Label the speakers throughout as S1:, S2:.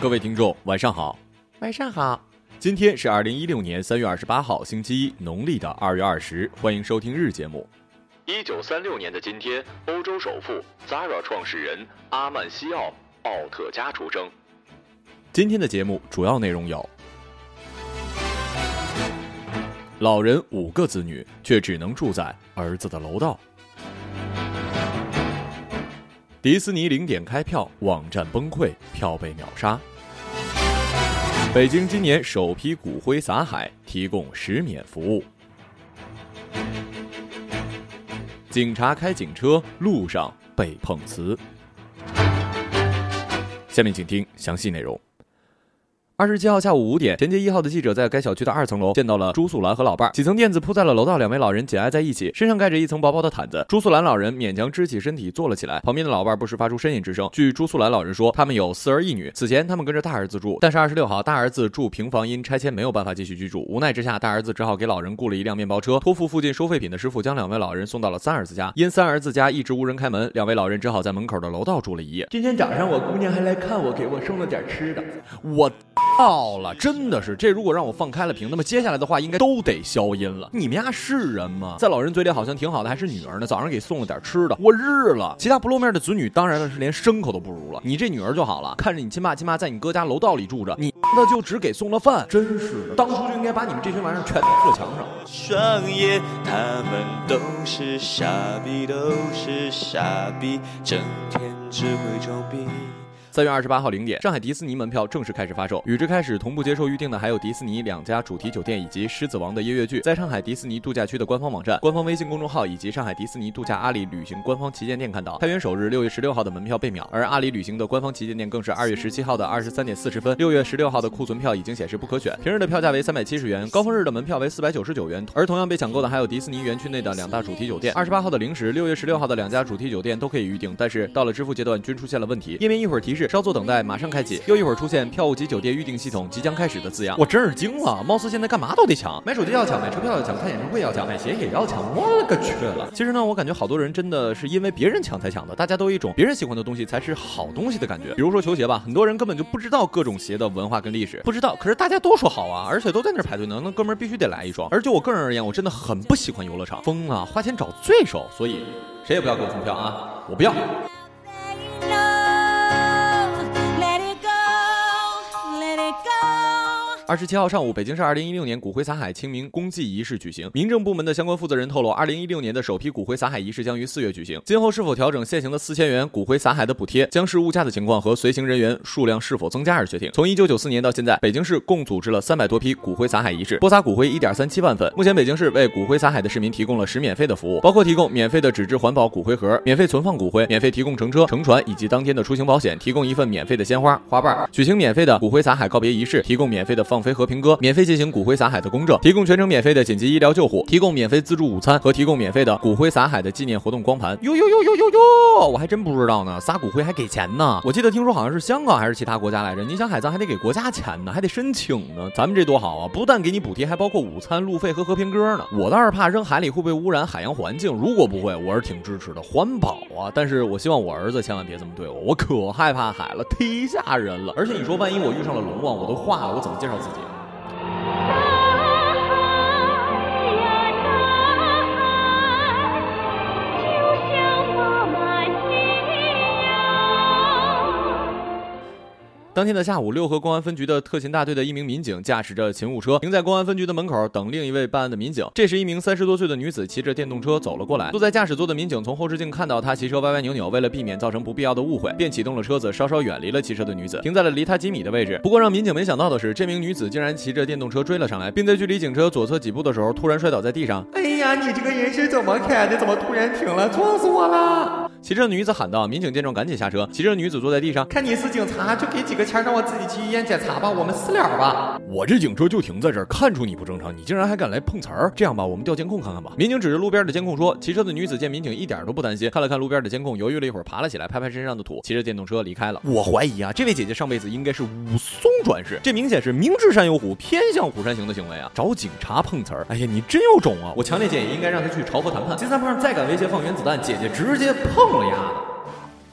S1: 各位听众，晚上好。
S2: 晚上好，
S1: 今天是二零一六年三月二十八号，星期一，农历的二月二十。欢迎收听日节目。一九三六年的今天，欧洲首富 Zara 创始人阿曼西奥·奥特加出生。今天的节目主要内容有：老人五个子女，却只能住在儿子的楼道；迪士尼零点开票，网站崩溃，票被秒杀。北京今年首批骨灰撒海，提供十免服务。警察开警车，路上被碰瓷。下面请听详细内容。二十七号下午五点，衔接一号的记者在该小区的二层楼见到了朱素兰和老伴儿，几层垫子铺在了楼道，两位老人紧挨在一起，身上盖着一层薄薄的毯子。朱素兰老人勉强支起身体坐了起来，旁边的老伴儿不时发出呻吟之声。据朱素兰老人说，他们有四儿一女，此前他们跟着大儿子住，但是二十六号大儿子住平房因拆迁没有办法继续居住，无奈之下，大儿子只好给老人雇了一辆面包车，托付附近收废品的师傅将两位老人送到了三儿子家。因三儿子家一直无人开门，两位老人只好在门口的楼道住了一夜。
S2: 今天早上我姑娘还来看我，给我送了点吃的。
S1: 我到了，真的是这如果让我放开了屏，那么接下来的话应该都得消音了。你们家是人吗？在老人嘴里好像挺好的，还是女儿呢？早上给送了点吃的，我日了。其他不露面的子女当然了是连牲口都不如了。你这女儿就好了，看着你亲爸亲妈在你哥家楼道里住着，你那就只给送了饭，真是的，当初就应该把你们这群玩意儿全贴墙上。
S3: 双眼，他们都是傻逼，都是傻逼，整天只会装逼。
S1: 三月二十八号零点，上海迪士尼门票正式开始发售。与之开始同步接受预定的还有迪士尼两家主题酒店以及《狮子王》的音乐剧。在上海迪士尼度假区的官方网站、官方微信公众号以及上海迪士尼度假阿里旅行官方旗舰店看到，开园首日六月十六号的门票被秒，而阿里旅行的官方旗舰店更是二月十七号的二十三点四十分，六月十六号的库存票已经显示不可选。平日的票价为三百七十元，高峰日的门票为四百九十九元。而同样被抢购的还有迪士尼园区内的两大主题酒店。二十八号的零时，六月十六号的两家主题酒店都可以预定，但是到了支付阶段均出现了问题，页面一会儿提示稍作等待，马上开启，又一会儿出现票务及酒店预订系统即将开始的字样，我真是惊了，貌似现在干嘛都得抢，买手机要抢，买车票要抢，看演唱会要抢，买鞋也要抢，我勒个去了！其实呢，我感觉好多人真的是因为别人抢才抢的，大家都有一种别人喜欢的东西才是好东西的感觉。比如说球鞋吧，很多人根本就不知道各种鞋的文化跟历史，不知道，可是大家都说好啊，而且都在那儿排队呢，那哥们儿必须得来一双。而就我个人而言，我真的很不喜欢游乐场，疯了，花钱找罪受，所以谁也不要给我送票啊，我不要。二十七号上午，北京市二零一六年骨灰撒海清明公祭仪式举行。民政部门的相关负责人透露，二零一六年的首批骨灰撒海仪式将于四月举行。今后是否调整现行的四千元骨灰撒海的补贴，将视物价的情况和随行人员数量是否增加而决定。从一九九四年到现在，北京市共组织了三百多批骨灰撒海仪式，播撒骨灰一点三七万份。目前，北京市为骨灰撒海的市民提供了十免费的服务，包括提供免费的纸质环保骨灰盒、免费存放骨灰、免费提供乘车、乘船以及当天的出行保险，提供一份免费的鲜花花瓣，举行免费的骨灰撒海告别仪式，提供免费的放飞和平鸽，免费进行骨灰撒海的公证，提供全程免费的紧急医疗救护，提供免费自助午餐和提供免费的骨灰撒海的纪念活动光盘。哟哟哟哟哟哟，我还真不知道呢，撒骨灰还给钱呢。我记得听说好像是香港还是其他国家来着，你想海葬还得给国家钱呢，还得申请呢。咱们这多好啊，不但给你补贴，还包括午餐、路费和和平鸽呢。我倒是怕扔海里会不会污染海洋环境，如果不会，我是挺支持的，环保啊。但是我希望我儿子千万别这么对我，我可害怕海了，忒吓人了。而且你说万一我遇上了龙王，我都化了，我怎么介绍自己当天的下午，六合公安分局的特勤大队的一名民警驾驶着勤务车停在公安分局的门口等另一位办案的民警。这时，一名三十多岁的女子骑着电动车走了过来。坐在驾驶座的民警从后视镜看到她骑车歪歪扭扭，为了避免造成不必要的误会，便启动了车子，稍稍远离了骑车的女子，停在了离她几米的位置。不过，让民警没想到的是，这名女子竟然骑着电动车追了上来，并在距离警车左侧几步的时候突然摔倒在地上。
S2: 哎呀，你这个人是怎么开的？怎么突然停了？撞死我了！
S1: 骑车的女子喊道。民警见状赶紧下车，骑车的女子坐在地上，
S2: 看你是警察，就给几个钱让我自己去医院检查吧，我们私了吧。
S1: 我这警车就停在这儿，看出你不正常，你竟然还敢来碰瓷儿！这样吧，我们调监控看看吧。民警指着路边的监控说：“骑车的女子见民警一点都不担心，看了看路边的监控，犹豫了一会儿，爬了起来，拍拍身上的土，骑着电动车离开了。”我怀疑啊，这位姐姐上辈子应该是武松转世，这明显是明知山有虎，偏向虎山行的行为啊！找警察碰瓷儿，哎呀，你真有种啊！我强烈建议应该让他去朝佛谈判。金三胖再敢威胁放原子弹，姐姐直接碰了丫的。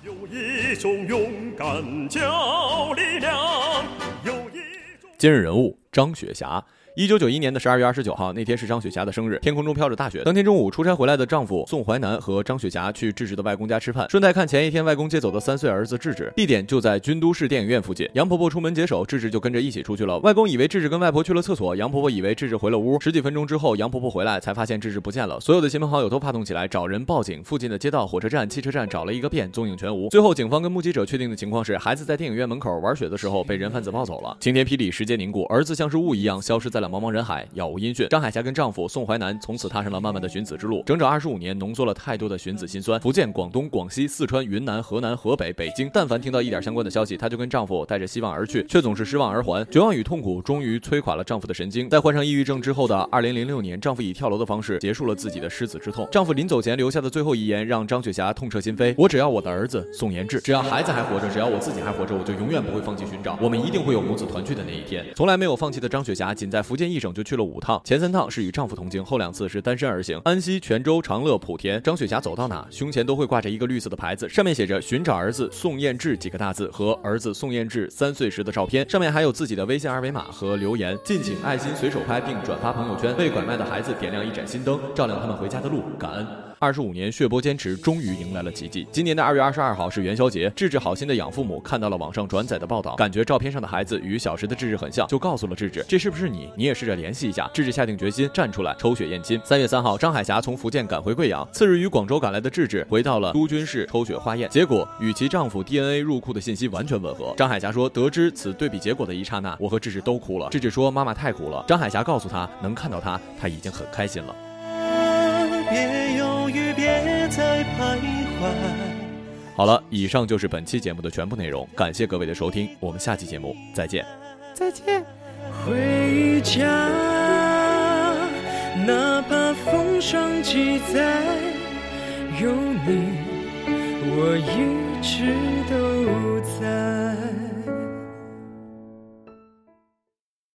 S4: 有一种勇敢叫力量，有一种。
S1: 今日人物张雪霞。一九九一年的十二月二十九号，那天是张雪霞的生日，天空中飘着大雪。当天中午，出差回来的丈夫宋淮南和张雪霞去智智的外公家吃饭，顺带看前一天外公接走的三岁儿子智智。地点就在军都市电影院附近。杨婆婆出门解手，智智就跟着一起出去了。外公以为智智跟外婆去了厕所，杨婆婆以为智智回了屋。十几分钟之后，杨婆婆回来才发现智智不见了。所有的亲朋好友都发动起来找人报警，附近的街道、火车站、汽车站找了一个遍，踪影全无。最后，警方跟目击者确定的情况是，孩子在电影院门口玩雪的时候被人贩子抱走了。晴天霹雳，时间凝固，儿子像是雾一样消失在了茫茫人海。杳无音讯。张海霞跟丈夫宋淮南从此踏上了漫漫的寻子之路，整整二十五年，浓缩了太多的寻子心酸。福建、广东、广西、四川、云南、河南、河北、北京，但凡听到一点相关的消息，她就跟丈夫带着希望而去，却总是失望而还。绝望与痛苦终于摧垮了丈夫的神经。在患上抑郁症之后的二零零六年，丈夫以跳楼的方式结束了自己的失子之痛。丈夫临走前留下的最后遗言让张雪霞痛彻心扉：我只要我的儿子宋延志，只要孩子还活着，只要我自己还活着，我就永远不会放弃寻找。我们一定会有母子团聚的那一天。从来没有放弃的张雪霞，仅在福建一省就去了五趟，前三趟是与丈夫同行，后两次是单身而行。安溪、泉州、长乐、莆田，张雪霞走到哪，胸前都会挂着一个绿色的牌子，上面写着“寻找儿子宋彦志”几个大字和儿子宋彦志三岁时的照片，上面还有自己的微信二维码和留言，敬请爱心随手拍并转发朋友圈，被拐卖的孩子点亮一盏心灯，照亮他们回家的路，感恩。二十五年血泊坚持，终于迎来了奇迹。今年的二月二十二号是元宵节，智智好心的养父母看到了网上转载的报道，感觉照片上的孩子与小时的智智很像，就告诉了智智，这是不是你？你也试着联系一下。智智下定决心站出来抽血验亲。三月三号，张海霞从福建赶回贵阳，次日与广州赶来的智智回到了都军市抽血化验，结果与其丈夫 DNA 入库的信息完全吻合。张海霞说，得知此对比结果的一刹那，我和智智都哭了。智智说，妈妈太苦了。张海霞告诉他，能看到他，他已经很开心了。好了，以上就是本期节目的全部内容，感谢各位的收听，我们下期节目再见。
S2: 再见。
S3: 回家，哪怕风霜几载，有你，我一直都在。